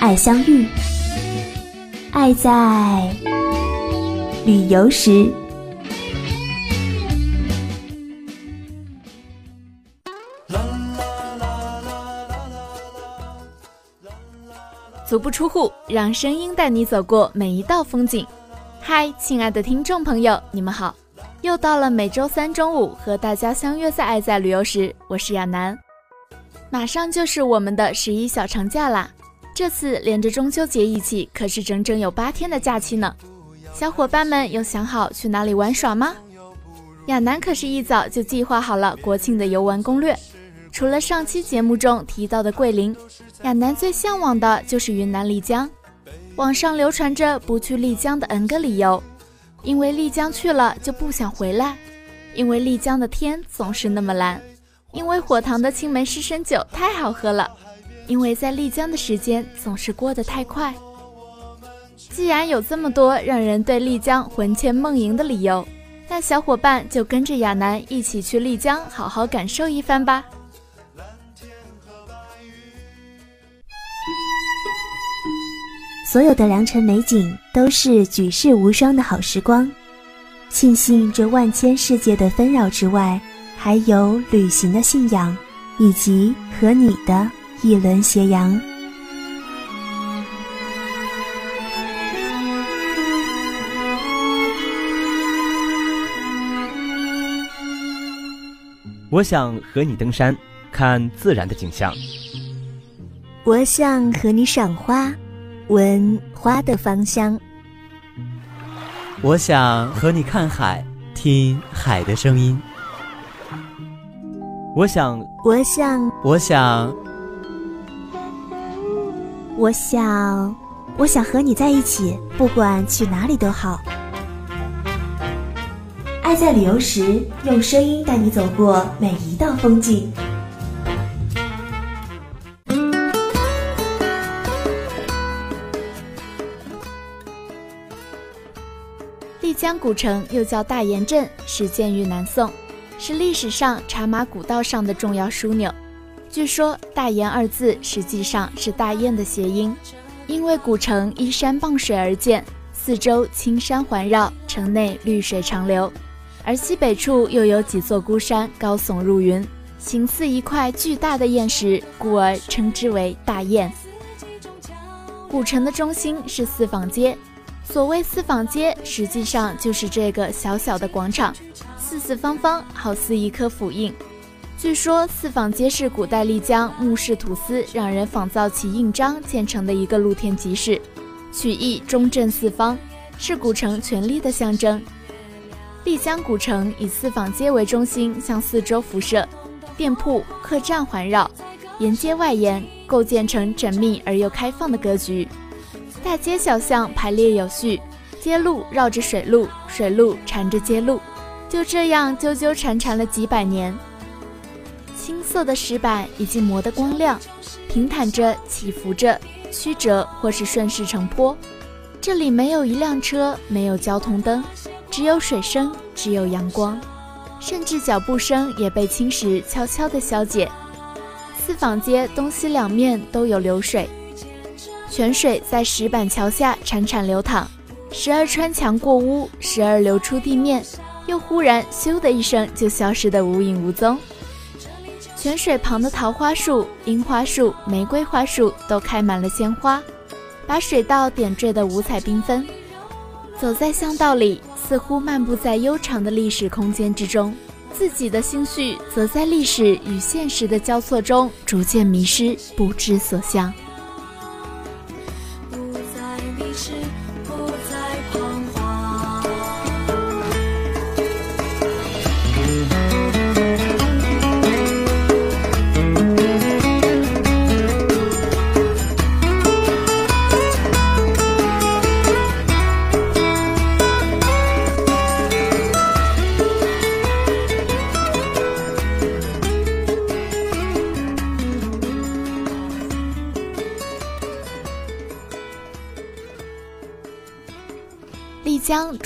爱相遇，爱在旅游时。足不出户，让声音带你走过每一道风景。嗨，亲爱的听众朋友，你们好！又到了每周三中午和大家相约在爱在旅游时，我是亚楠。马上就是我们的十一小长假啦，这次连着中秋节一起，可是整整有八天的假期呢。小伙伴们有想好去哪里玩耍吗？亚楠可是一早就计划好了国庆的游玩攻略。除了上期节目中提到的桂林，亚楠最向往的就是云南丽江。网上流传着不去丽江的 N 个理由，因为丽江去了就不想回来，因为丽江的天总是那么蓝，因为火塘的青梅湿身酒太好喝了，因为在丽江的时间总是过得太快。既然有这么多让人对丽江魂牵梦萦的理由，那小伙伴就跟着亚楠一起去丽江好好感受一番吧。所有的良辰美景都是举世无双的好时光，庆幸这万千世界的纷扰之外，还有旅行的信仰，以及和你的一轮斜阳。我想和你登山，看自然的景象。我想和你赏花。闻花的芳香，我想和你看海，听海的声音。我想，我想，我想，我想，我想和你在一起，不管去哪里都好。爱在旅游时，用声音带你走过每一道风景。丽江古城又叫大研镇，始建于南宋，是历史上茶马古道上的重要枢纽。据说“大研”二字实际上是大雁的谐音，因为古城依山傍水而建，四周青山环绕，城内绿水长流，而西北处又有几座孤山高耸入云，形似一块巨大的砚石，故而称之为大雁。古城的中心是四坊街。所谓四坊街，实际上就是这个小小的广场，四四方方，好似一颗府印。据说四坊街是古代丽江木氏土司让人仿造其印章建成的一个露天集市，取意中正四方，是古城权力的象征。丽江古城以四坊街为中心，向四周辐射，店铺、客栈环绕，沿街外延，构建成缜密而又开放的格局。大街小巷排列有序，街路绕着水路，水路缠着街路，就这样纠纠缠缠了几百年。青色的石板已经磨得光亮，平坦着，起伏着，曲折或是顺势成坡。这里没有一辆车，没有交通灯，只有水声，只有阳光，甚至脚步声也被青石悄悄地消解。四坊街东西两面都有流水。泉水在石板桥下潺潺流淌，时而穿墙过屋，时而流出地面，又忽然咻的一声就消失得无影无踪。泉水旁的桃花树、樱花树、玫瑰花树都开满了鲜花，把水道点缀得五彩缤纷。走在巷道里，似乎漫步在悠长的历史空间之中，自己的心绪则在历史与现实的交错中逐渐迷失，不知所向。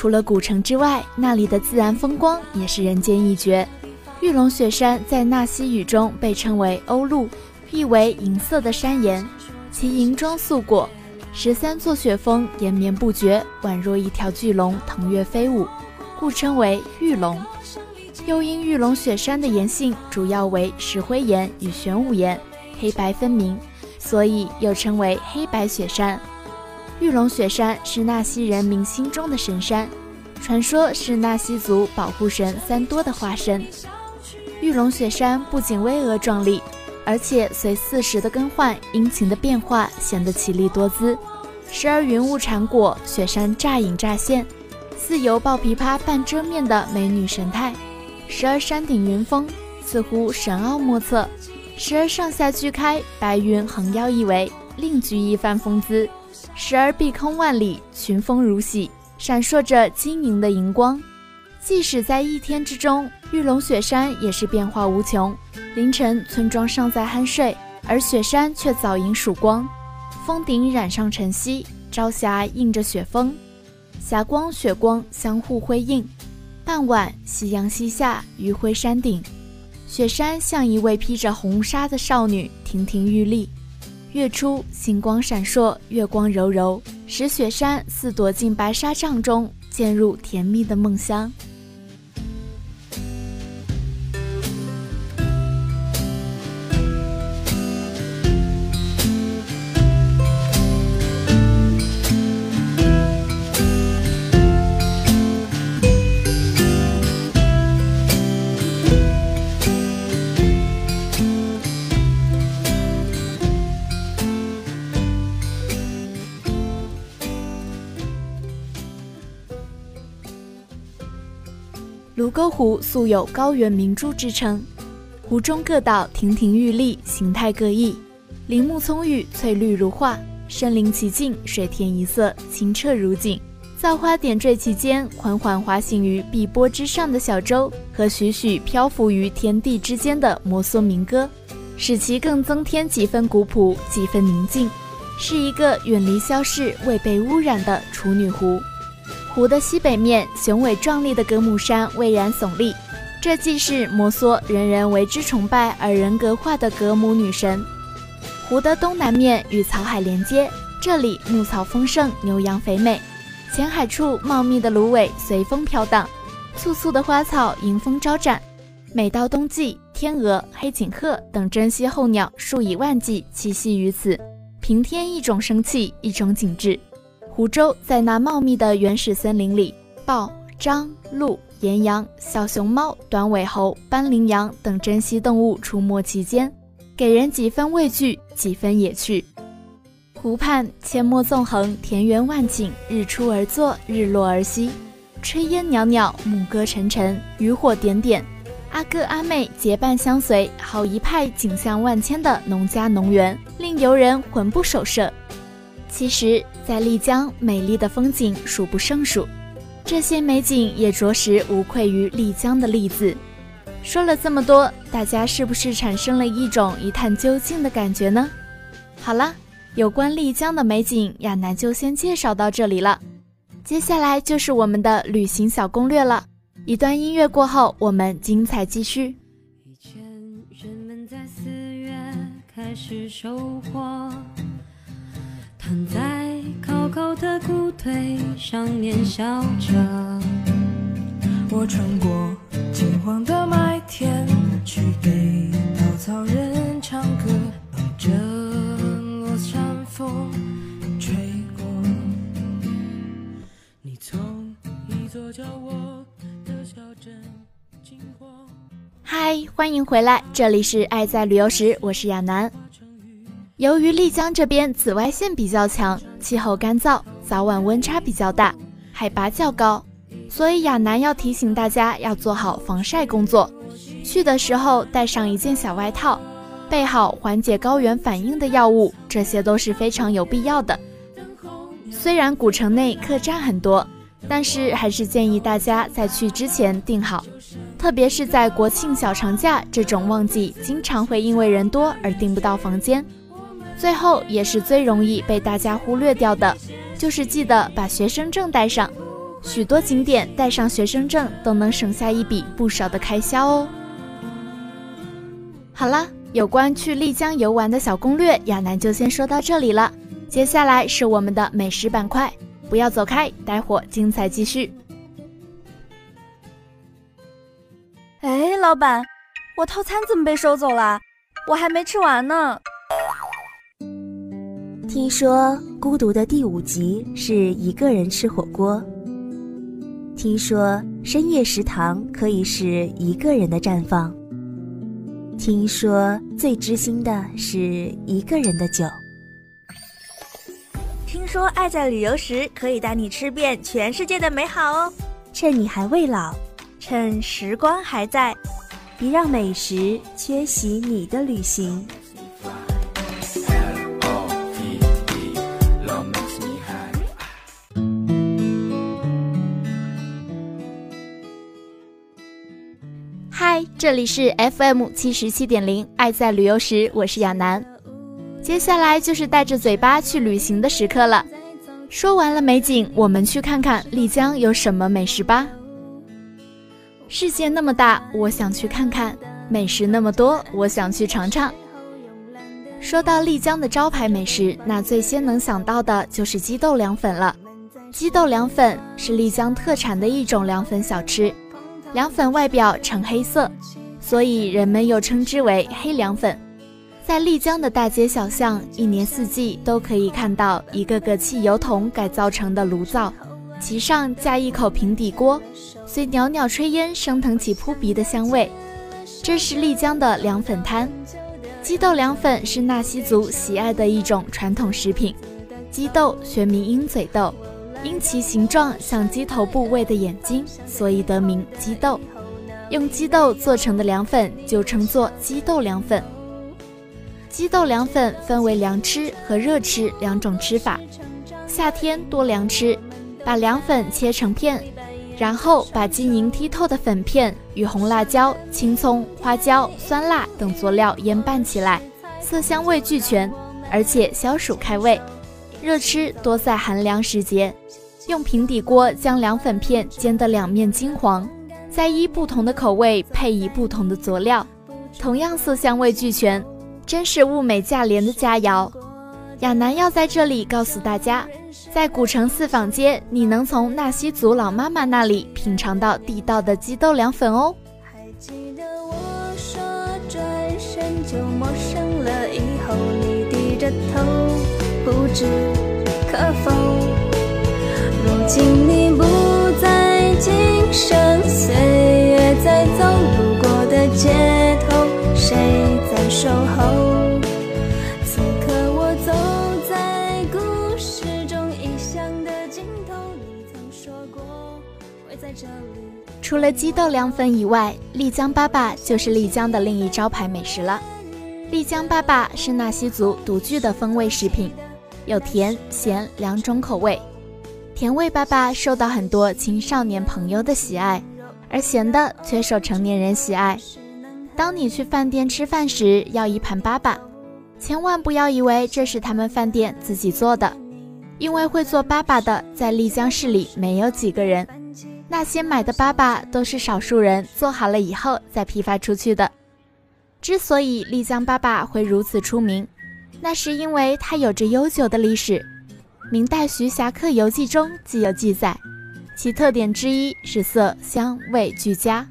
除了古城之外，那里的自然风光也是人间一绝。玉龙雪山在纳西语中被称为欧陆，意为银色的山岩，其银装素裹，十三座雪峰延绵不绝，宛若一条巨龙腾跃飞舞，故称为玉龙。又因玉龙雪山的岩性主要为石灰岩与玄武岩，黑白分明，所以又称为黑白雪山。玉龙雪山是纳西人民心中的神山，传说是纳西族保护神三多的化身。玉龙雪山不仅巍峨壮丽，而且随四时的更换、阴晴的变化，显得奇丽多姿。时而云雾缠裹，雪山乍隐乍现，似由抱琵琶半遮面的美女神态；时而山顶云峰，似乎神奥莫测；时而上下俱开，白云横腰一围，另具一番风姿。时而碧空万里，群峰如洗，闪烁着晶莹的荧光。即使在一天之中，玉龙雪山也是变化无穷。凌晨，村庄尚在酣睡，而雪山却早迎曙光。峰顶染上晨曦，朝霞映着雪峰，霞光雪光相互辉映。傍晚，夕阳西下，余晖山顶，雪山像一位披着红纱的少女，亭亭玉立。月初，星光闪烁，月光柔柔，使雪山似躲进白纱帐中，渐入甜蜜的梦乡。湖素有“高原明珠”之称，湖中各岛亭亭玉立，形态各异，林木葱郁，翠绿如画，身临其境，水天一色，清澈如镜。造花点缀其间，缓缓滑行于碧波之上的小舟，和徐徐漂浮于天地之间的摩梭民歌，使其更增添几分古朴，几分宁静，是一个远离消逝、未被污染的处女湖。湖的西北面，雄伟壮丽的格姆山巍然耸立，这既是摩梭人人为之崇拜而人格化的格姆女神。湖的东南面与草海连接，这里牧草丰盛，牛羊肥美。浅海处茂密的芦苇随风飘荡，簇簇的花草迎风招展。每到冬季，天鹅、黑颈鹤等珍稀候鸟数以万计栖息于此，平添一种生气，一种景致。湖州在那茂密的原始森林里，豹、獐、鹿、岩羊、小熊猫、短尾猴、斑羚羊等珍稀动物出没其间，给人几分畏惧，几分野趣。湖畔阡陌纵横，田园万顷，日出而作，日落而息，炊烟袅袅，牧歌沉沉，渔火点点，阿哥阿妹结伴相随，好一派景象万千的农家农园，令游人魂不守舍。其实，在丽江，美丽的风景数不胜数，这些美景也着实无愧于丽江的“丽”字。说了这么多，大家是不是产生了一种一探究竟的感觉呢？好了，有关丽江的美景，亚楠就先介绍到这里了。接下来就是我们的旅行小攻略了。一段音乐过后，我们精彩继续。以前人们在四月开始收获。躺在高高的谷堆上面笑着。我穿过金黄的麦田，去给稻草人唱歌，等着落山风吹过。你从一座叫我的小镇经过。嗨，欢迎回来，这里是爱在旅游时，我是亚楠。由于丽江这边紫外线比较强，气候干燥，早晚温差比较大，海拔较高，所以亚楠要提醒大家要做好防晒工作。去的时候带上一件小外套，备好缓解高原反应的药物，这些都是非常有必要的。虽然古城内客栈很多，但是还是建议大家在去之前订好，特别是在国庆小长假这种旺季，经常会因为人多而订不到房间。最后也是最容易被大家忽略掉的，就是记得把学生证带上。许多景点带上学生证都能省下一笔不少的开销哦。好了，有关去丽江游玩的小攻略，亚楠就先说到这里了。接下来是我们的美食板块，不要走开，待会精彩继续。哎，老板，我套餐怎么被收走了？我还没吃完呢。听说孤独的第五集是一个人吃火锅。听说深夜食堂可以是一个人的绽放。听说最知心的是一个人的酒。听说爱在旅游时可以带你吃遍全世界的美好哦！趁你还未老，趁时光还在，别让美食缺席你的旅行。这里是 FM 七十七点零，爱在旅游时，我是亚楠。接下来就是带着嘴巴去旅行的时刻了。说完了美景，我们去看看丽江有什么美食吧。世界那么大，我想去看看；美食那么多，我想去尝尝。说到丽江的招牌美食，那最先能想到的就是鸡豆凉粉了。鸡豆凉粉是丽江特产的一种凉粉小吃，凉粉外表呈黑色，所以人们又称之为黑凉粉。在丽江的大街小巷，一年四季都可以看到一个个汽油桶改造成的炉灶，其上架一口平底锅，随袅袅炊烟升腾起扑鼻的香味。这是丽江的凉粉摊。鸡豆凉粉是纳西族喜爱的一种传统食品。鸡豆学名鹰嘴豆，因其形状像鸡头部位的眼睛，所以得名鸡豆。用鸡豆做成的凉粉就称作鸡豆凉粉。鸡豆凉粉分为凉吃和热吃两种吃法。夏天多凉吃，把凉粉切成片，然后把晶莹剔透的粉片与红辣椒、青葱、花椒、酸辣等佐料腌拌起来，色香味俱全，而且消暑开胃。热吃多在寒凉时节，用平底锅将凉粉片煎得两面金黄，再依不同的口味配以不同的佐料，同样色香味俱全。真是物美价廉的佳肴，亚楠要在这里告诉大家，在古城四坊街，你能从纳西族老妈妈那里品尝到地道的鸡豆凉粉哦。还记得我说转身就陌生了以后，你低着头，不知可否？如今你不在，今生岁月在走，路过的街头，谁在守候？此刻我走在故事中异乡的尽头，你曾说过会在这里除了鸡豆凉粉以外，丽江粑粑就是丽江的另一招牌美食了。丽江粑粑是纳西族独具的风味食品，有甜咸两种口味。甜味粑粑受到很多青少年朋友的喜爱，而咸的却受成年人喜爱。当你去饭店吃饭时，要一盘粑粑，千万不要以为这是他们饭店自己做的，因为会做粑粑的在丽江市里没有几个人。那些买的粑粑都是少数人做好了以后再批发出去的。之所以丽江粑粑会如此出名，那是因为它有着悠久的历史。明代《徐霞客游记》中既有记载，其特点之一是色香味俱佳。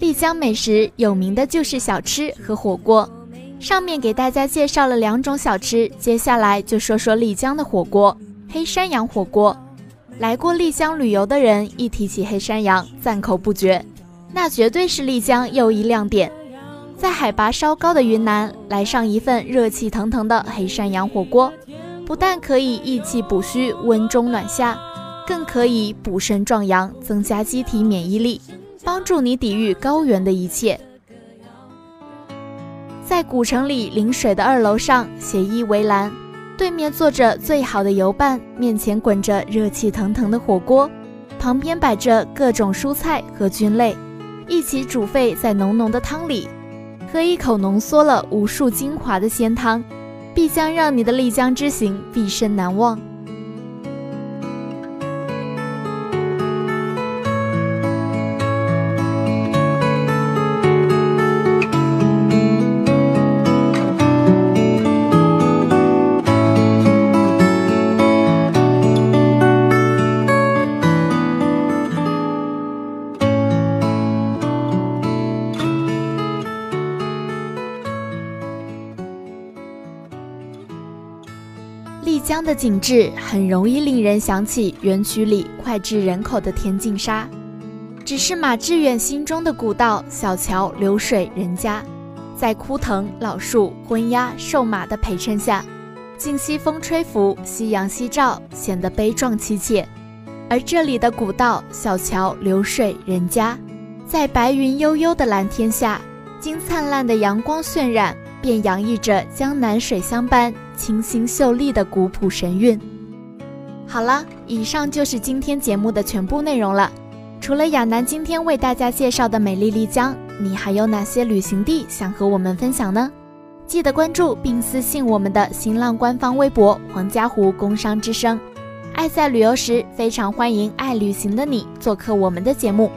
丽江美食有名的就是小吃和火锅。上面给大家介绍了两种小吃，接下来就说说丽江的火锅——黑山羊火锅。来过丽江旅游的人一提起黑山羊，赞口不绝，那绝对是丽江又一亮点。在海拔稍高的云南，来上一份热气腾腾的黑山羊火锅，不但可以益气补虚、温中暖夏，更可以补肾壮阳、增加机体免疫力。帮助你抵御高原的一切。在古城里临水的二楼上，斜依围栏，对面坐着最好的游伴，面前滚着热气腾腾的火锅，旁边摆着各种蔬菜和菌类，一起煮沸在浓浓的汤里，喝一口浓缩了无数精华的鲜汤，必将让你的丽江之行毕生难忘。的景致很容易令人想起园区里脍炙人口的天净沙，只是马致远心中的古道小桥流水人家，在枯藤老树昏鸦瘦马的陪衬下，静西风吹拂，夕阳西照，显得悲壮凄切。而这里的古道小桥流水人家，在白云悠悠的蓝天下，经灿烂的阳光渲染，便洋溢着江南水乡般。清新秀丽的古朴神韵。好了，以上就是今天节目的全部内容了。除了亚楠今天为大家介绍的美丽丽江，你还有哪些旅行地想和我们分享呢？记得关注并私信我们的新浪官方微博“黄家湖工商之声”。爱在旅游时，非常欢迎爱旅行的你做客我们的节目。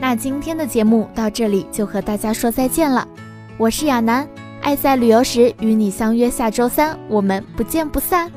那今天的节目到这里就和大家说再见了，我是亚楠。爱在旅游时，与你相约下周三，我们不见不散。